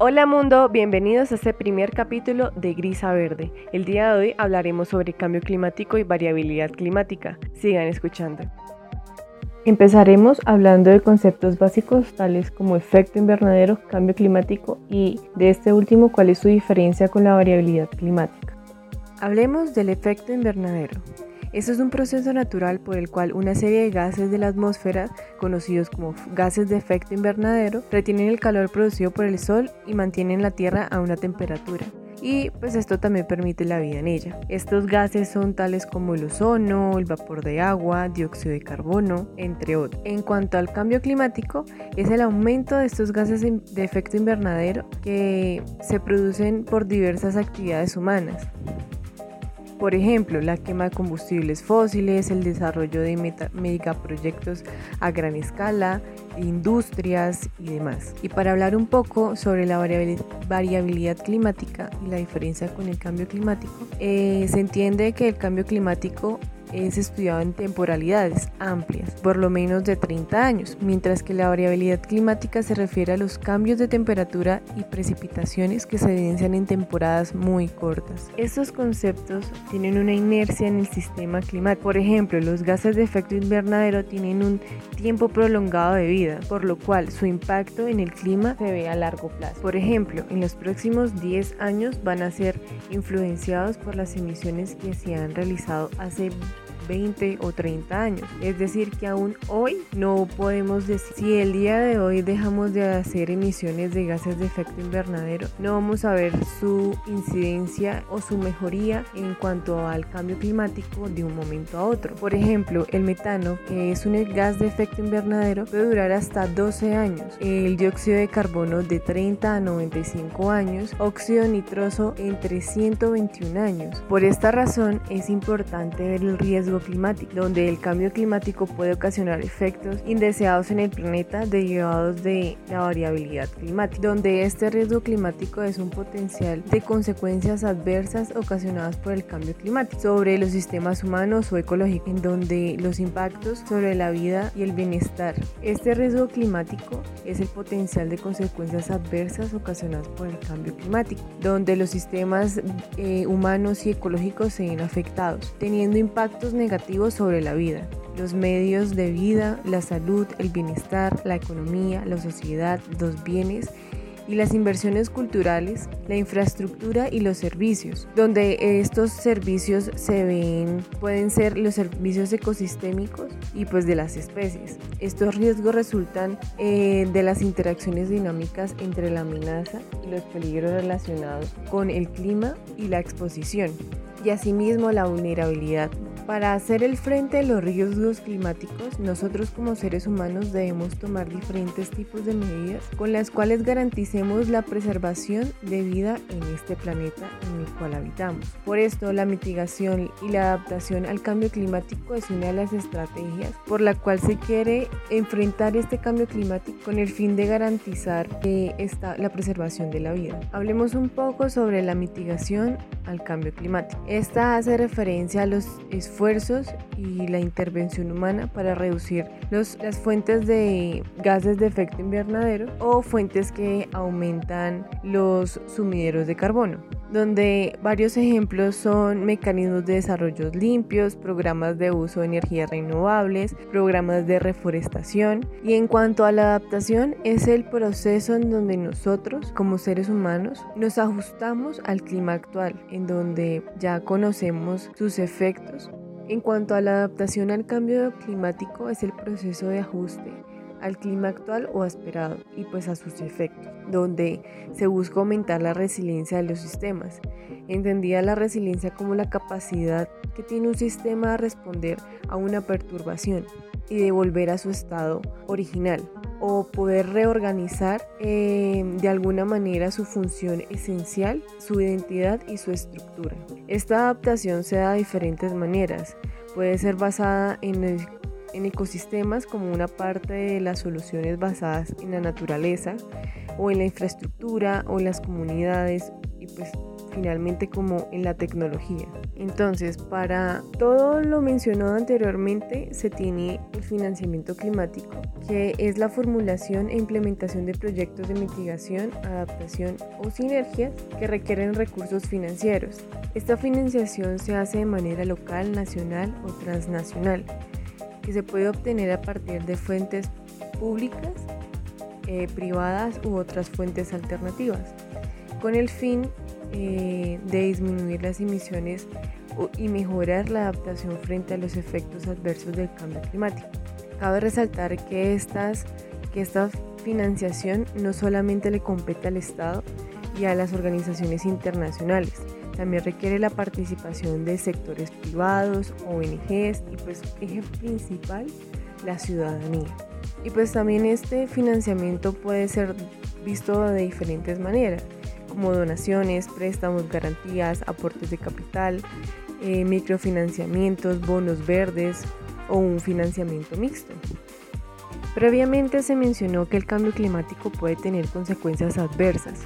Hola mundo, bienvenidos a este primer capítulo de Gris a Verde. El día de hoy hablaremos sobre cambio climático y variabilidad climática. Sigan escuchando. Empezaremos hablando de conceptos básicos tales como efecto invernadero, cambio climático y de este último cuál es su diferencia con la variabilidad climática. Hablemos del efecto invernadero. Esto es un proceso natural por el cual una serie de gases de la atmósfera, conocidos como gases de efecto invernadero, retienen el calor producido por el Sol y mantienen la Tierra a una temperatura y pues esto también permite la vida en ella. Estos gases son tales como el ozono, el vapor de agua, dióxido de carbono, entre otros. En cuanto al cambio climático, es el aumento de estos gases de efecto invernadero que se producen por diversas actividades humanas. Por ejemplo, la quema de combustibles fósiles, el desarrollo de megaproyectos a gran escala, industrias y demás. Y para hablar un poco sobre la variabilidad climática y la diferencia con el cambio climático, eh, se entiende que el cambio climático es estudiado en temporalidades amplias, por lo menos de 30 años, mientras que la variabilidad climática se refiere a los cambios de temperatura y precipitaciones que se evidencian en temporadas muy cortas. Estos conceptos tienen una inercia en el sistema climático. Por ejemplo, los gases de efecto invernadero tienen un tiempo prolongado de vida, por lo cual su impacto en el clima se ve a largo plazo. Por ejemplo, en los próximos 10 años van a ser influenciados por las emisiones que se han realizado hace 20 o 30 años. Es decir, que aún hoy no podemos decir si el día de hoy dejamos de hacer emisiones de gases de efecto invernadero, no vamos a ver su incidencia o su mejoría en cuanto al cambio climático de un momento a otro. Por ejemplo, el metano, que es un gas de efecto invernadero, puede durar hasta 12 años. El dióxido de carbono de 30 a 95 años, óxido nitroso entre 121 años. Por esta razón es importante ver el riesgo climático, donde el cambio climático puede ocasionar efectos indeseados en el planeta derivados de la variabilidad climática, donde este riesgo climático es un potencial de consecuencias adversas ocasionadas por el cambio climático sobre los sistemas humanos o ecológicos, en donde los impactos sobre la vida y el bienestar. Este riesgo climático es el potencial de consecuencias adversas ocasionadas por el cambio climático, donde los sistemas eh, humanos y ecológicos se ven afectados, teniendo impactos negativos negativos sobre la vida, los medios de vida, la salud, el bienestar, la economía, la sociedad, los bienes y las inversiones culturales, la infraestructura y los servicios, donde estos servicios se ven, pueden ser los servicios ecosistémicos y pues de las especies. Estos riesgos resultan eh, de las interacciones dinámicas entre la amenaza y los peligros relacionados con el clima y la exposición y asimismo la vulnerabilidad para hacer el frente a los riesgos climáticos, nosotros como seres humanos debemos tomar diferentes tipos de medidas con las cuales garanticemos la preservación de vida en este planeta en el cual habitamos. Por esto, la mitigación y la adaptación al cambio climático es una de las estrategias por la cual se quiere enfrentar este cambio climático con el fin de garantizar está la preservación de la vida. Hablemos un poco sobre la mitigación al cambio climático. Esta hace referencia a los esfuerzos esfuerzos y la intervención humana para reducir los, las fuentes de gases de efecto invernadero o fuentes que aumentan los sumideros de carbono donde varios ejemplos son mecanismos de desarrollo limpios, programas de uso de energías renovables, programas de reforestación. Y en cuanto a la adaptación es el proceso en donde nosotros como seres humanos nos ajustamos al clima actual, en donde ya conocemos sus efectos en cuanto a la adaptación al cambio climático, es el proceso de ajuste al clima actual o esperado y pues a sus efectos, donde se busca aumentar la resiliencia de los sistemas. Entendida la resiliencia como la capacidad que tiene un sistema de responder a una perturbación y de volver a su estado original o poder reorganizar eh, de alguna manera su función esencial, su identidad y su estructura. Esta adaptación se da de diferentes maneras. Puede ser basada en, en ecosistemas como una parte de las soluciones basadas en la naturaleza o en la infraestructura o en las comunidades y pues finalmente como en la tecnología. Entonces, para todo lo mencionado anteriormente, se tiene el financiamiento climático, que es la formulación e implementación de proyectos de mitigación, adaptación o sinergias que requieren recursos financieros. Esta financiación se hace de manera local, nacional o transnacional, que se puede obtener a partir de fuentes públicas, eh, privadas u otras fuentes alternativas, con el fin eh, de disminuir las emisiones y mejorar la adaptación frente a los efectos adversos del cambio climático. Cabe resaltar que, estas, que esta financiación no solamente le compete al Estado y a las organizaciones internacionales, también requiere la participación de sectores privados, ONGs y pues eje principal la ciudadanía. Y pues también este financiamiento puede ser visto de diferentes maneras, como donaciones, préstamos, garantías, aportes de capital, eh, microfinanciamientos, bonos verdes o un financiamiento mixto. Previamente se mencionó que el cambio climático puede tener consecuencias adversas,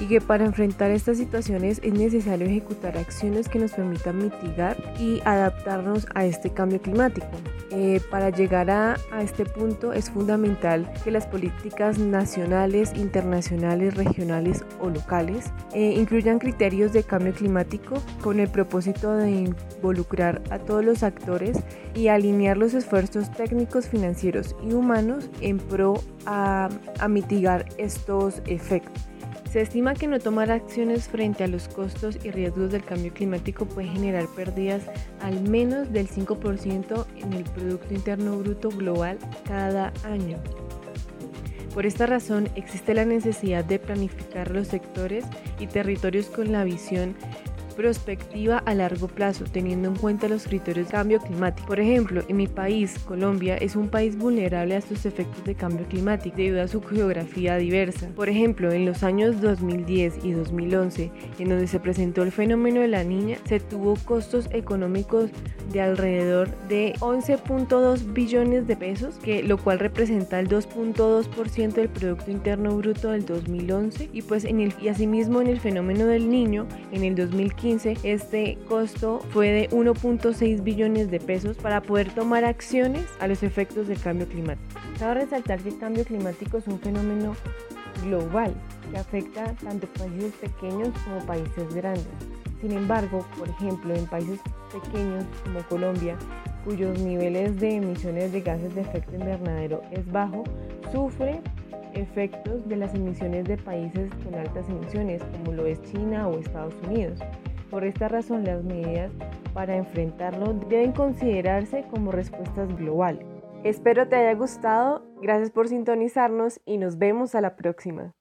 y que para enfrentar estas situaciones es necesario ejecutar acciones que nos permitan mitigar y adaptarnos a este cambio climático. Eh, para llegar a, este punto es fundamental que las políticas nacionales, internacionales, regionales o locales eh, incluyan criterios de cambio climático con el propósito de involucrar a todos los actores y alinear los esfuerzos técnicos, financieros y humanos en pro a mitigar estos efectos. Se estima que no tomar acciones frente a los costos y riesgos del cambio climático puede generar pérdidas al menos del 5% en el Producto Interno Bruto global cada año. Por esta razón existe la necesidad de planificar los sectores y territorios con la visión prospectiva a largo plazo, teniendo en cuenta los criterios de cambio climático. Por ejemplo, en mi país, Colombia, es un país vulnerable a estos efectos de cambio climático debido a su geografía diversa. Por ejemplo, en los años 2010 y 2011, en donde se presentó el fenómeno de la niña, se tuvo costos económicos de alrededor de 11.2 billones de pesos, que, lo cual representa el 2.2% del Producto Interno Bruto del 2011 y pues y asimismo en el fenómeno del niño en el 2015 este costo fue de 1.6 billones de pesos para poder tomar acciones a los efectos del cambio climático. Cabe resaltar que el cambio climático es un fenómeno global que afecta tanto países pequeños como países grandes. Sin embargo, por ejemplo, en países pequeños como Colombia, cuyos niveles de emisiones de gases de efecto invernadero es bajo, sufre efectos de las emisiones de países con altas emisiones como lo es China o Estados Unidos. Por esta razón, las medidas para enfrentarlo deben considerarse como respuestas globales. Espero te haya gustado, gracias por sintonizarnos y nos vemos a la próxima.